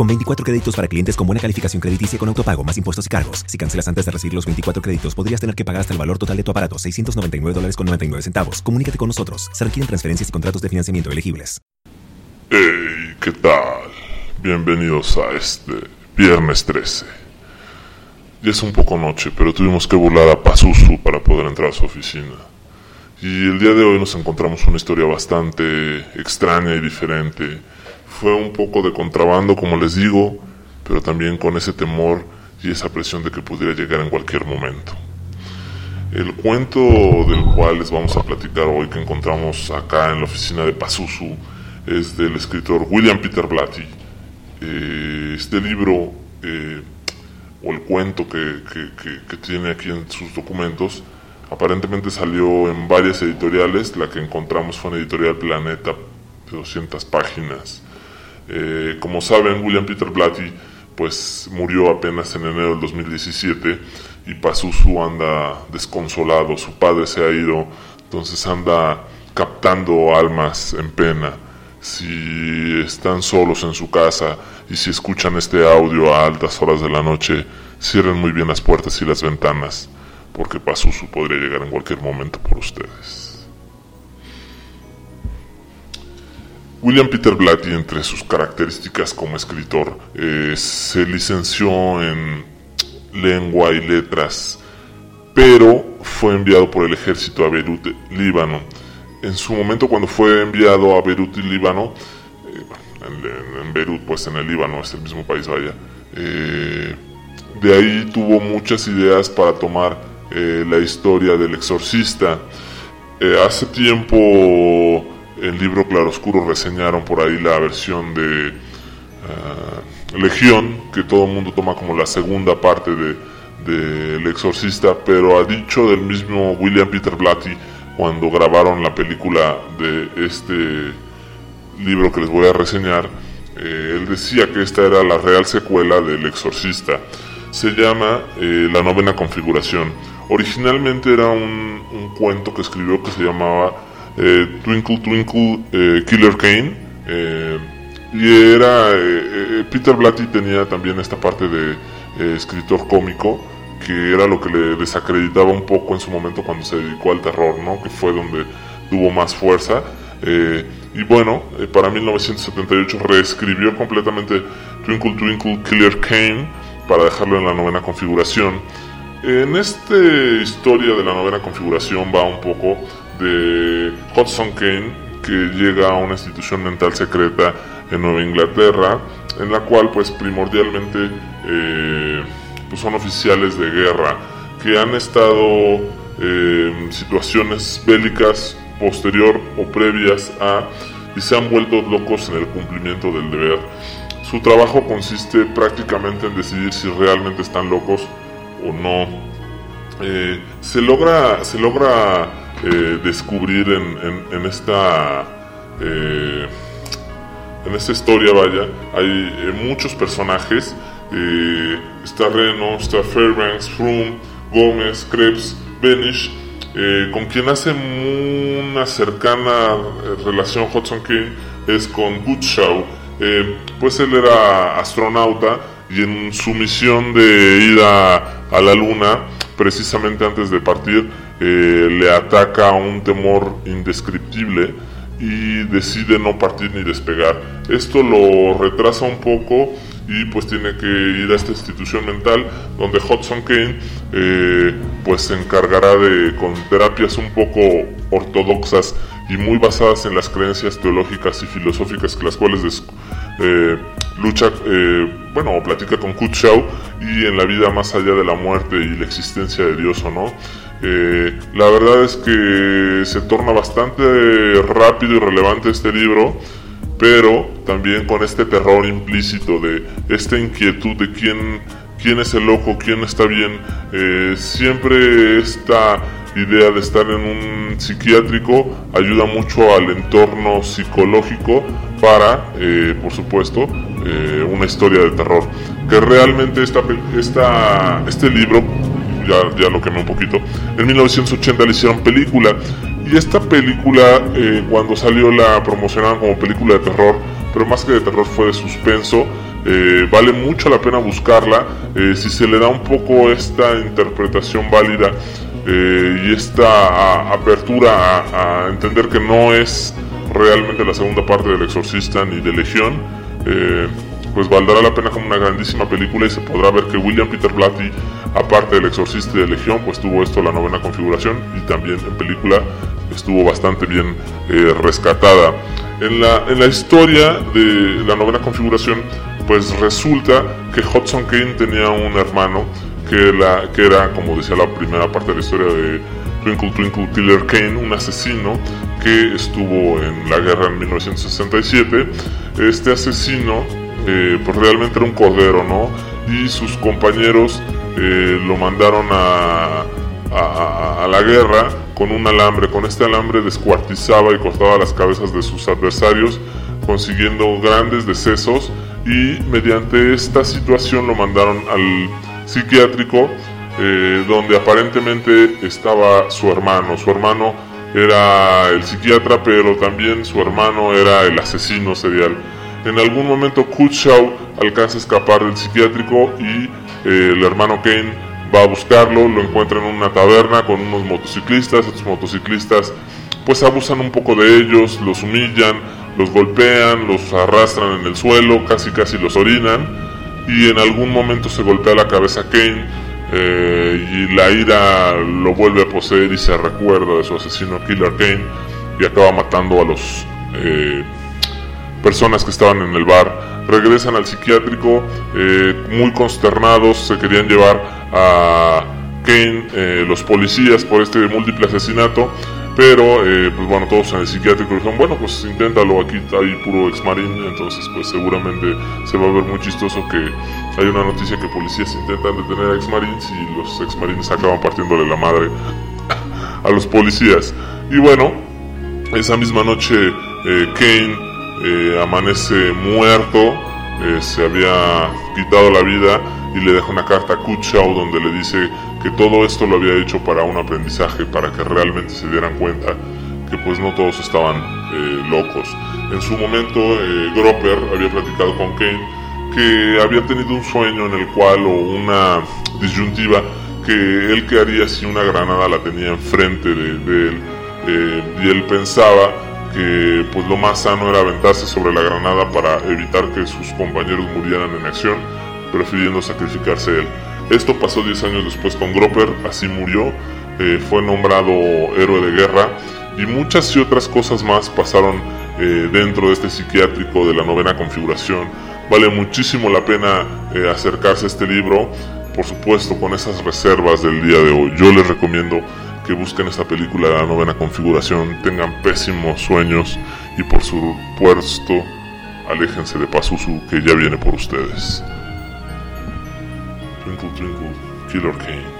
Con 24 créditos para clientes con buena calificación crediticia con autopago, más impuestos y cargos. Si cancelas antes de recibir los 24 créditos, podrías tener que pagar hasta el valor total de tu aparato, 699 dólares con 99 centavos. Comunícate con nosotros. Se requieren transferencias y contratos de financiamiento elegibles. Hey, ¿qué tal? Bienvenidos a este viernes 13. Ya es un poco noche, pero tuvimos que burlar a Pazuzu para poder entrar a su oficina. Y el día de hoy nos encontramos una historia bastante extraña y diferente. Fue un poco de contrabando, como les digo, pero también con ese temor y esa presión de que pudiera llegar en cualquier momento. El cuento del cual les vamos a platicar hoy, que encontramos acá en la oficina de Pazuzu, es del escritor William Peter Blatty. Eh, este libro, eh, o el cuento que, que, que, tiene aquí en sus documentos, aparentemente salió en varias editoriales. La que encontramos fue en Editorial Planeta, de 200 páginas. Eh, como saben, William Peter Blatty pues murió apenas en enero del 2017 y Pazuzu anda desconsolado, su padre se ha ido, entonces anda captando almas en pena si están solos en su casa y si escuchan este audio a altas horas de la noche, cierren muy bien las puertas y las ventanas, porque Pazuzu podría llegar en cualquier momento por ustedes. William Peter Blatty, entre sus características como escritor, eh, se licenció en lengua y letras, pero fue enviado por el ejército a Beirut, Líbano, en su momento cuando fue enviado a Beirut Líbano, eh, en, Beirut pues en el Líbano es el mismo país vaya, eh, de ahí tuvo muchas ideas para tomar la historia del exorcista. hace tiempo el libro Claroscuro reseñaron por ahí la versión de uh, Legión, que todo el mundo toma como la segunda parte de, de El Exorcista, pero ha dicho del mismo William Peter Blatty, cuando grabaron la película de este libro que les voy a reseñar, eh, él decía que esta era la real secuela del Exorcista. Se llama eh, La novena configuración. Originalmente era un, un, cuento que escribió que se llamaba eh, Twinkle Twinkle Killer Kane. y era. Peter Blatty tenía también esta parte de escritor cómico que era lo que le desacreditaba un poco en su momento cuando se dedicó al terror, ¿no? que fue donde tuvo más fuerza. Eh, y bueno, eh, para 1978 reescribió completamente Twinkle Twinkle Killer Kane para dejarlo en la novena configuración. En esta historia de la novena configuración va un poco de Hudson Kane, que llega a una institución mental secreta en Nueva Inglaterra, en la cual pues primordialmente eh, pues son oficiales de guerra que han estado eh, situaciones bélicas posterior o previas a y se han vuelto locos en el cumplimiento del deber. Su trabajo consiste prácticamente en decidir si realmente están locos o no. Eh, se logra, se logra eh, descubrir en, esta eh, en esta historia, vaya, hay muchos personajes eh, está Reno, está Fairbanks, Froome, Gómez, Krebs, Benish, eh, con quien hace una cercana relación Hudson King es con Goodshaw. Eh, pues él era astronauta y en su misión de ir a la luna, precisamente antes de partir, le ataca un temor indescriptible y decide no partir ni despegar. Esto lo retrasa un poco y pues tiene que ir a esta institución mental donde Hudson Kane eh, pues se encargará de con terapias un poco ortodoxas y muy basadas en las creencias teológicas y filosóficas que las cuales eh, lucha eh, bueno platica con Kutshaw y en la vida más allá de la muerte y la existencia de Dios o no eh, la verdad es que se torna bastante rápido y relevante este libro pero también con este terror implícito de esta inquietud de quién, quién es el loco, quién está bien, eh, siempre esta idea de estar en un psiquiátrico ayuda mucho al entorno psicológico para, eh, por supuesto, eh, una historia de terror. Que realmente esta, esta, este libro, ya, ya lo quemé un poquito, en 1980 le hicieron película. Y esta película, eh, cuando salió, la promocionaron como película de terror, pero más que de terror fue de suspenso. vale mucho la pena buscarla. si se le da un poco esta interpretación válida y esta apertura a, a, entender que no es realmente la segunda parte del Exorcista ni de Legión, eh, pues valdrá la pena como una grandísima película y se podrá ver que William Peter Blatty, aparte del Exorcista de Legión, pues tuvo esto la novena configuración y también en película estuvo bastante bien eh, rescatada. En la, en la historia de la novena configuración, pues resulta que Hudson Kane tenía un hermano que, la, que era, como decía la primera parte de la historia de Twinkle Twinkle Tiller Kane, un asesino que estuvo en la guerra en 1967. Este asesino, eh, pues realmente era un cordero, ¿no? Y sus compañeros eh, lo mandaron a, a, a, la guerra con un alambre. Con este alambre descuartizaba y cortaba las cabezas de sus adversarios, consiguiendo grandes decesos. Y mediante esta situación lo mandaron al psiquiátrico eh, donde aparentemente estaba su hermano. Su hermano era el psiquiatra, pero también su hermano era el asesino serial. En algún momento Kutshaw alcanza a escapar del psiquiátrico y eh, el hermano Kane va a buscarlo, lo encuentra en una taberna con unos motociclistas, estos motociclistas pues abusan un poco de ellos, los humillan, los golpean, los arrastran en el suelo, casi casi los orinan y en algún momento se golpea la cabeza Kane eh, y la ira lo vuelve a poseer y se recuerda de su asesino Killer Kane y acaba matando a los eh, personas que estaban en el bar. Regresan al psiquiátrico eh, muy consternados, se querían llevar a Kane los policías por este múltiple asesinato pero, eh, pues bueno, todos en el psiquiátrico dijeron, bueno, pues inténtalo, aquí hay puro ex-marín, entonces pues seguramente se va a ver muy chistoso que hay una noticia que policías intentan detener a ex-marines y los ex-marines acaban partiéndole la madre a los policías. Y bueno, esa misma noche eh, Kane eh, amanece muerto, se había quitado la vida y le deja una carta a Kutshaw donde le dice que todo esto lo había hecho para un aprendizaje, para que realmente se dieran cuenta que pues no todos estaban eh, locos. En su momento eh, Gropper había platicado con Kane que había tenido un sueño en el cual o una disyuntiva que él que haría si una granada la tenía enfrente de, él eh, y él pensaba que pues lo más sano era aventarse sobre la granada para evitar que sus compañeros murieran en acción prefiriendo sacrificarse él. Esto pasó 10 años después con Gropper, así murió, eh, fue nombrado héroe de guerra y muchas y otras cosas más pasaron eh, dentro de este psiquiátrico de la novena configuración. Vale muchísimo la pena eh, acercarse a este libro, por supuesto con esas reservas del día de hoy. Yo les recomiendo que busquen esta película de la novena configuración, tengan pésimos sueños y por supuesto aléjense de Pazuzu que ya viene por ustedes. Twinkle Twinkle Killer Kane.